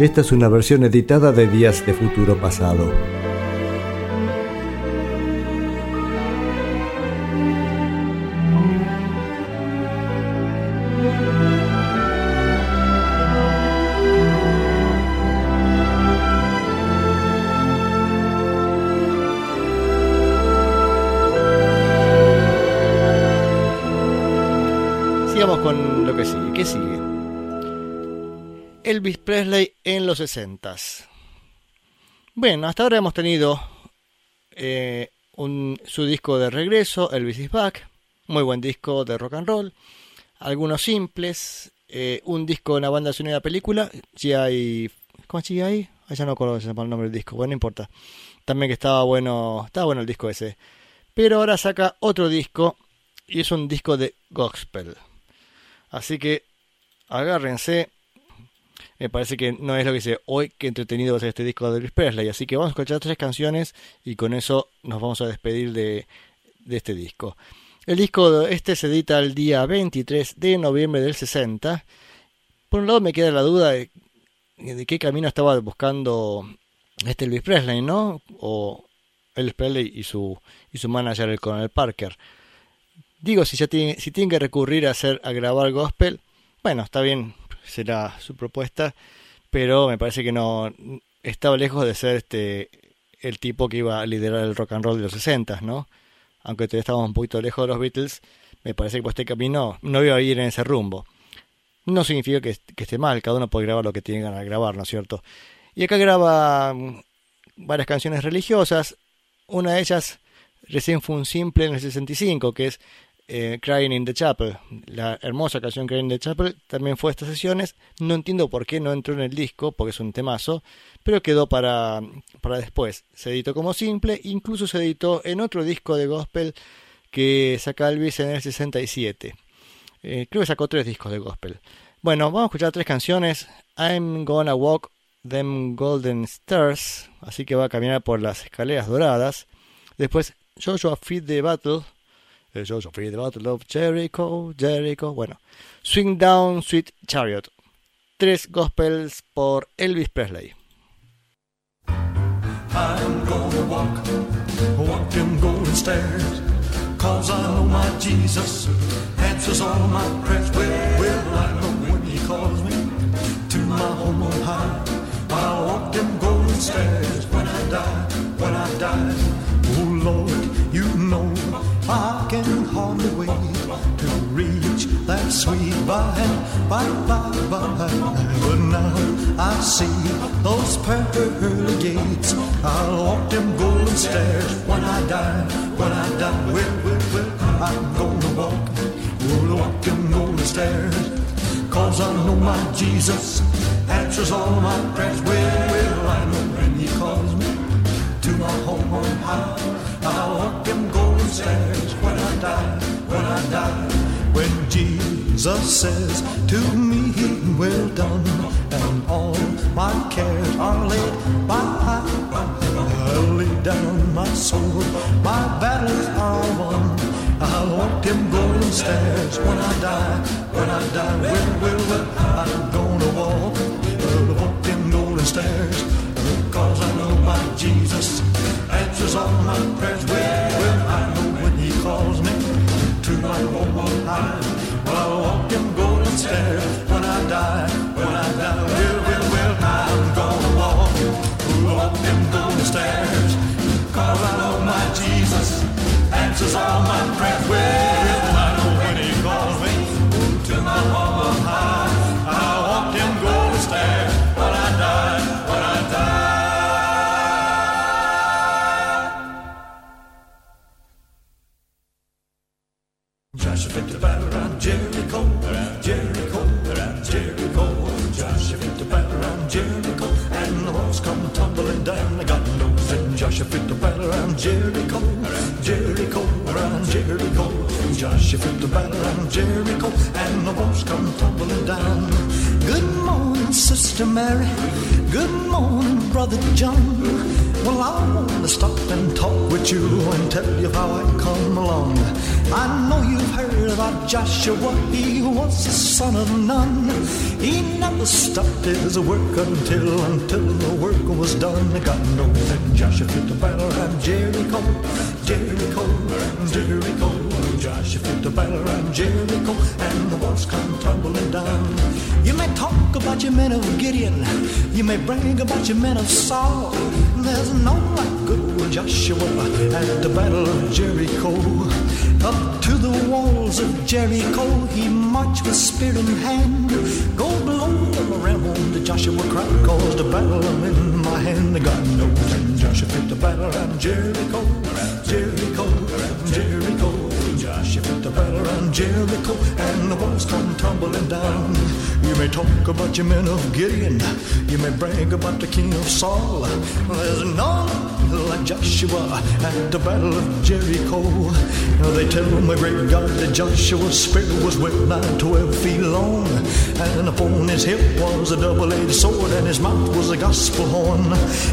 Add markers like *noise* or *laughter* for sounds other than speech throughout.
Esta es una versión editada de Días de Futuro Pasado. Elvis Presley en los 60. Bueno, hasta ahora hemos tenido eh, su disco de regreso, Elvis is Back, muy buen disco de rock and roll, algunos simples, eh, un disco de una banda sonora de película, G.I. ¿Cómo es G.I.? Ah, ya no acuerdo el nombre del disco, bueno, no importa. También que estaba bueno, estaba bueno el disco ese. Pero ahora saca otro disco y es un disco de gospel. Así que agárrense me parece que no es lo que dice hoy que entretenido va a ser este disco de Elvis Presley. Así que vamos a escuchar tres canciones y con eso nos vamos a despedir de, este disco. El disco este se edita el día 23 de noviembre del 60. Por un lado me queda la duda de, qué camino estaba buscando este Elvis Presley, ¿no? O Elvis Presley y su, y su manager, el Coronel Parker. Digo, si ya tiene, si tienen que recurrir a hacer a grabar gospel, bueno, está bien, será su propuesta, pero me parece que no estaba lejos de ser este el tipo que iba a liderar el rock and roll de los 60, ¿no? Aunque todavía estábamos un poquito lejos de los Beatles, me parece que por este camino no iba a ir en ese rumbo. No significa que, esté mal, cada uno puede grabar lo que tiene ganas grabar, ¿no es cierto? Y acá graba mm, varias canciones religiosas, una de ellas recién fue un simple en el 65, que es eh, Crying in the Chapel, la hermosa canción Crying in the Chapel, también fue a estas sesiones. No entiendo por qué no entró en el disco, porque es un temazo, pero quedó para, para después. Se editó como simple, incluso se editó en otro disco de gospel que saca Elvis en el 67. Eh, creo que sacó tres discos de gospel. Bueno, vamos a escuchar tres canciones. I'm Gonna Walk Them Golden Stairs, así que va a caminar por las escaleras doradas. Después, Joshua Feed the Battle el Joseph Free, The Battle of Jericho, Jericho. Bueno, Swing Down Sweet Chariot. Tres gospels por Elvis Presley. I'm gonna walk, walk them golden stairs. Cause I know my Jesus answers all my prayers. Well, well, I know when he calls me to my home on high. I'll walk them golden stairs when I die, when I die. Can hardly wait to reach that sweet by by, by, by. But now I see those pearly gates. I'll walk them golden stairs when I die, when I die. Well, well, well, I'm gonna walk, we'll walk them golden stairs. Cause I know my Jesus answers all my prayers. Well, well, I know when he calls me to my home on high. I'll walk them golden stairs die, when I die. When Jesus says to me, Well done, and all my cares are laid by. I'll lay down my sword, my battles are won. I'll walk them golden stairs when I die, when I die. Well, well, well, I'm gonna walk, I'll walk them golden stairs, cause I know my Jesus answers all my prayers. Well, answers all my prayers. I know when He calls me to my home on high. I'll walk them golden stairs when I die, when I die. Joshua fit the battle around Jericho, Jericho, Jericho. Joshua fit the battle around Jericho, and the walls come tumbling down. God knows that Joshua fit the battle around Jericho, around. Joshua fit the battle around Jericho, and the walls come tumbling down. Good morning, Sister Mary. Good morning, Brother John. Well, I want to stop and talk with you and tell you how I come along. I know you've heard about Joshua, he was the son of none. He never stopped his work until until the work was done. God knows that Joshua fit the battle around Jericho, Jericho, Jericho. Joshua fit the battle around Jericho, and the walls come tumbling down. You may talk about your men of Gideon, you may brag about your men of Saul. There's no like good Joshua at the battle of Jericho. Up to the walls of Jericho, he marched with spear in hand. Go below the Ramon, the Joshua cried, cause the battle I'm in my hand. The God knows, and Joshua fit the battle Jericho, Jericho, may talk about your men of Gideon, you may brag about the king of Saul. There's none like Joshua at the battle of Jericho. They tell my great God that Joshua's spear was well nigh twelve feet long, and upon his hip was a double-edged sword, and his mouth was a gospel horn.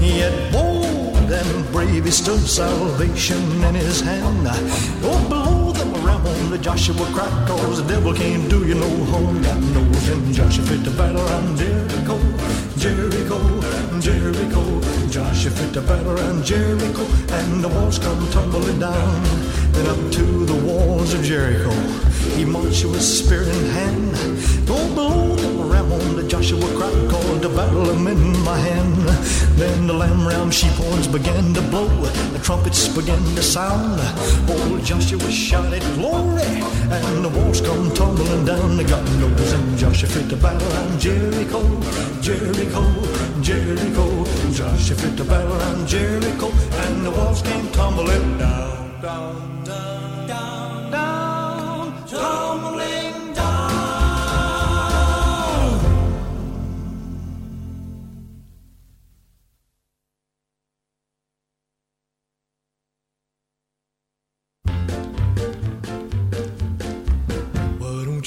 Yet bold and brave he stood, salvation in his hand. Oh, below them around the Joshua cried, cause the devil can't do you no harm. Got no Joshua fit the battle around Jericho, Jericho, Jericho. Joshua fit the battle around Jericho, and the walls come tumbling down. Then up to the walls of Jericho, he marched with spear in hand. Go below them around the Joshua cried, the battle I'm in my hand. Then the lamb round sheep horns began to blow, the trumpets began to sound. Old Joshua shouted glory, and the walls come tumbling down. God knows, and Joshua fit the battle around Jericho, Jericho, Jericho. Joshua fit the battle around Jericho, and the walls came tumbling down, down, down, down, down, tumbling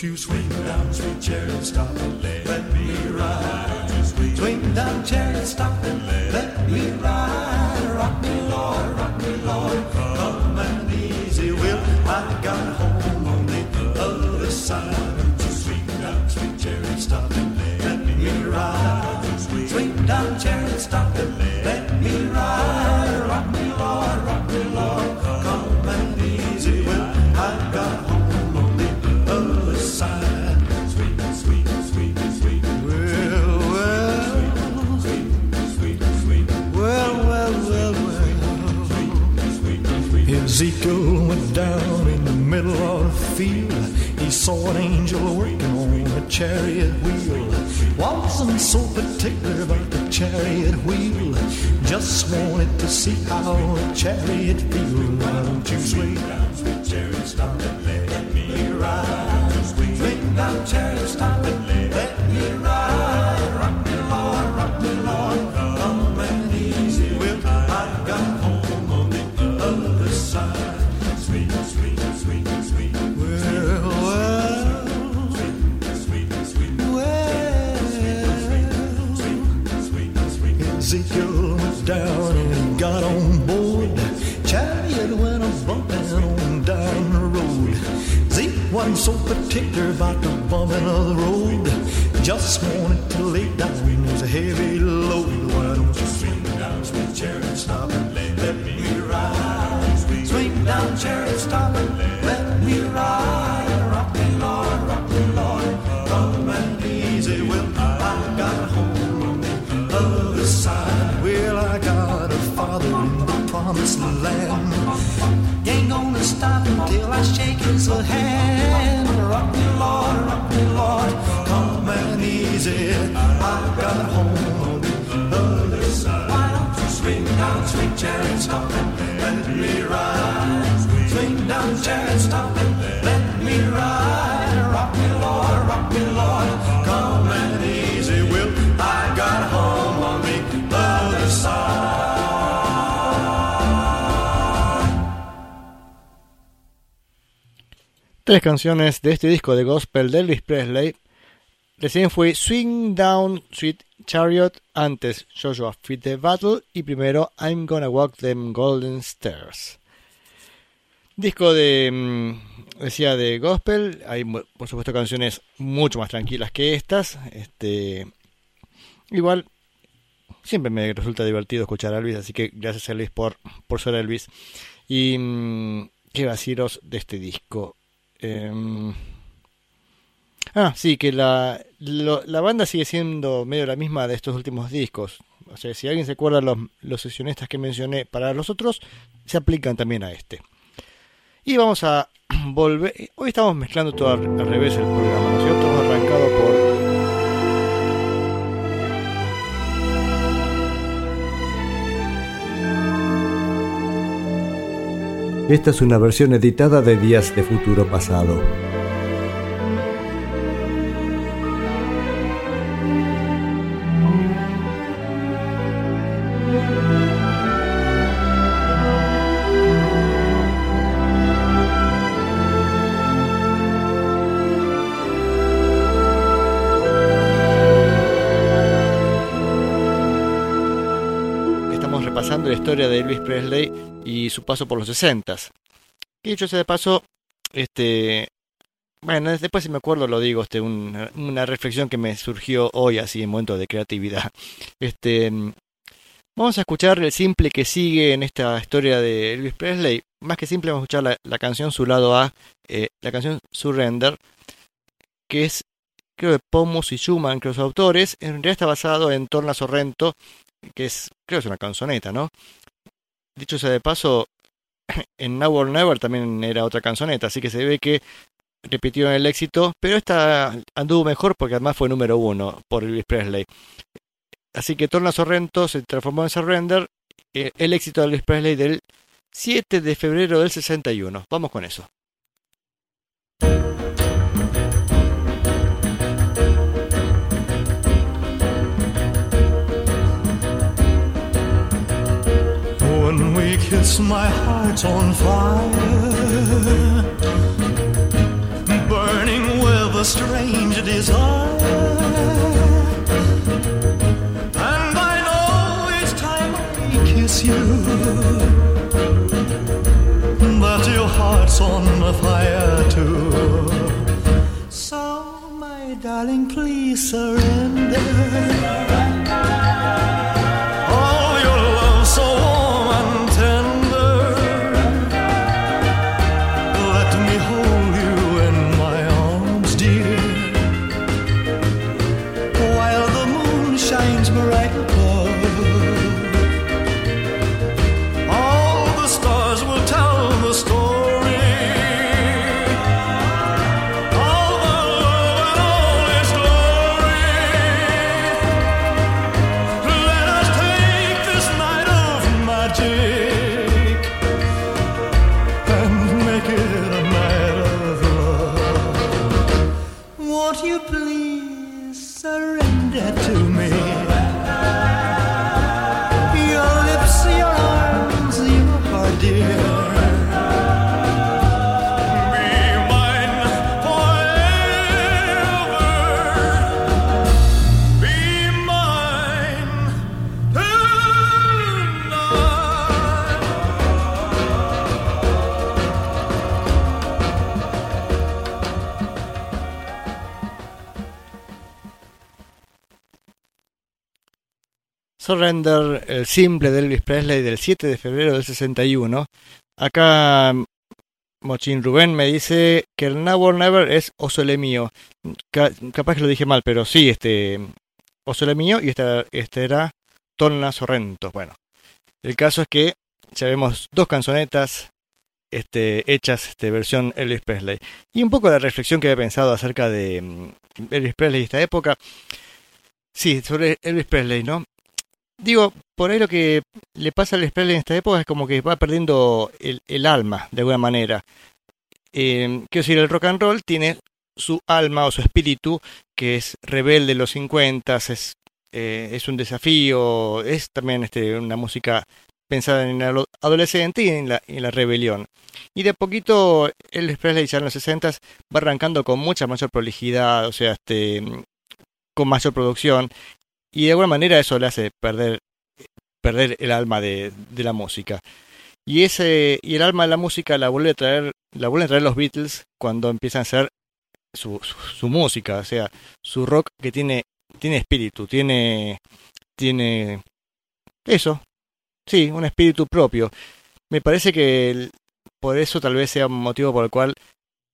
you swing down, sweet chariot, stop and let, me ride? Swing down, chariot, stop and let, me ride. Rock me, Lord, rock me, Lord, come and easy will. I got home on the other side. Swing down, sweet chariot, stop and let, me ride. Swing down, chariot, stop and let me ride. He saw an angel working on a chariot wheel. Wasn't so particular about the chariot wheel. Just wanted to see how a chariot feels. Why don't you swing down, sweet chariot, stop and let me ride? Swing down, chariot, stop so particular about the bumping of the road. Just wanted to lay down his heavy load. Why don't you swing down, sweet chariot, stop and let me ride? Swing down, chariot, stop and let me ride. Rock me, Lord, rock me, Lord, come and easy will. I got home on the other side. Well, I got a father in the promised land. Ain't gonna stop until I shake his hand. Rock Lord, rock Lord, come and easy. I've got home on the other side. Why don't you swing down, sweet chariot, stop and let me ride? Swing down, chariot, stop Tres canciones de este disco de gospel de Elvis Presley. Recién fue Swing Down Sweet Chariot, antes Joshua Fit the Battle y primero I'm Gonna Walk Them Golden Stairs. Disco de, mm, decía, de gospel. Hay, por supuesto, canciones mucho más tranquilas que estas. Este, igual, siempre me resulta divertido escuchar a Elvis, así que gracias a Elvis por, por ser Elvis. Y mm, qué vaciros de este disco. Em, ah, sí, que la, la banda sigue siendo medio la misma de estos últimos discos. O sea, si alguien se acuerda los, los sesionistas que mencioné para los otros, se aplican también a este. Y vamos a *clears throat* volver. Hoy estamos mezclando todo al, revés el programa, ¿no es cierto? Hemos arrancado por. Esta es una versión editada de Días de Futuro Pasado. historia de Elvis Presley su paso por los 60. Y dicho sea de paso, este, bueno, después si me acuerdo lo digo, este, una, reflexión que me surgió hoy así en momento de creatividad. *laughs* Este, vamos a escuchar el simple que sigue en esta historia de Elvis Presley. Más que simple, vamos a escuchar la, canción su lado A, eh, la canción Surrender, que es creo de Pomus y Schumann, que los autores, en realidad está basado en Torna Sorrento, que es, creo que es una canzoneta, ¿no? Dicho sea de paso, *clears throat* en Now or Never también era otra canzoneta, así que se ve que repitió el éxito, pero esta anduvo mejor porque además fue número uno por Elvis Presley. Así que Torna Sorrento se transformó en Surrender, eh, el éxito de Elvis Presley del 7 de febrero del 61. Vamos con eso. My heart's on fire, burning with a strange desire. And I know each time I kiss you that your heart's on fire too. So, my darling, please surrender. Won't you please surrender to me? El simple de Elvis Presley del 7 de febrero del 61. Acá Mochin Rubén me dice que el Now or Never es Osole mío. capaz que lo dije mal, pero sí, este Osole mío y este, este era Tonna Sorrento. Bueno, el caso es que ya dos canzonetas este, hechas de versión Elvis Presley. Y un poco de reflexión que he pensado acerca de mm, Elvis Presley y esta época. Sí, sobre Elvis Presley, ¿no? Digo, por ahí lo que le pasa al Presley en esta época es como que va perdiendo el, alma, de alguna manera. Eh, quiero decir, el rock and roll tiene su alma o su espíritu, que es rebelde los 50, es, eh, es un desafío, es también este, una música pensada en el adolescente y en la, en la rebelión. Y de a poquito el Presley ya en los 60 va arrancando con mucha mayor prolijidad, o sea, este, con mayor producción y de alguna manera eso le hace perder, perder el alma de, la música. Y ese y el alma de la música la vuelve a traer, la vuelven a traer los Beatles cuando empiezan a hacer su, su, su música, o sea, su rock que tiene tiene espíritu, tiene tiene eso. Sí, un espíritu propio. Me parece que el- por eso tal vez sea un motivo por el cual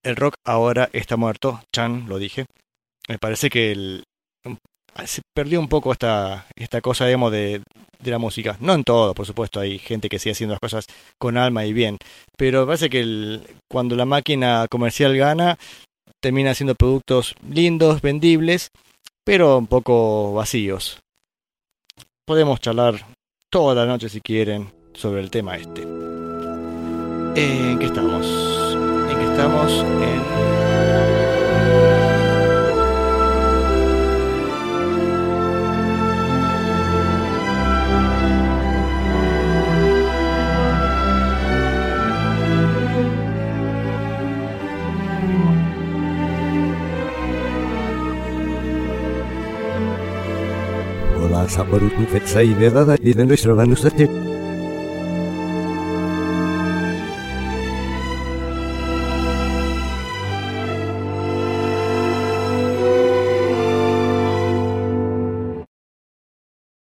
el rock ahora está muerto. Chan, lo dije. Me parece que el, se perdió un poco esta, esta cosa, de, de la música. No en todo, por supuesto, hay gente que sigue haciendo las cosas con alma y bien. Pero parece que cuando la máquina comercial gana, termina haciendo productos lindos, vendibles, pero un poco vacíos. Podemos charlar toda la noche si quieren sobre el tema este. ¿En qué estamos? ¿En qué estamos? En... saburu nuezai de dada y de nuestro banco 7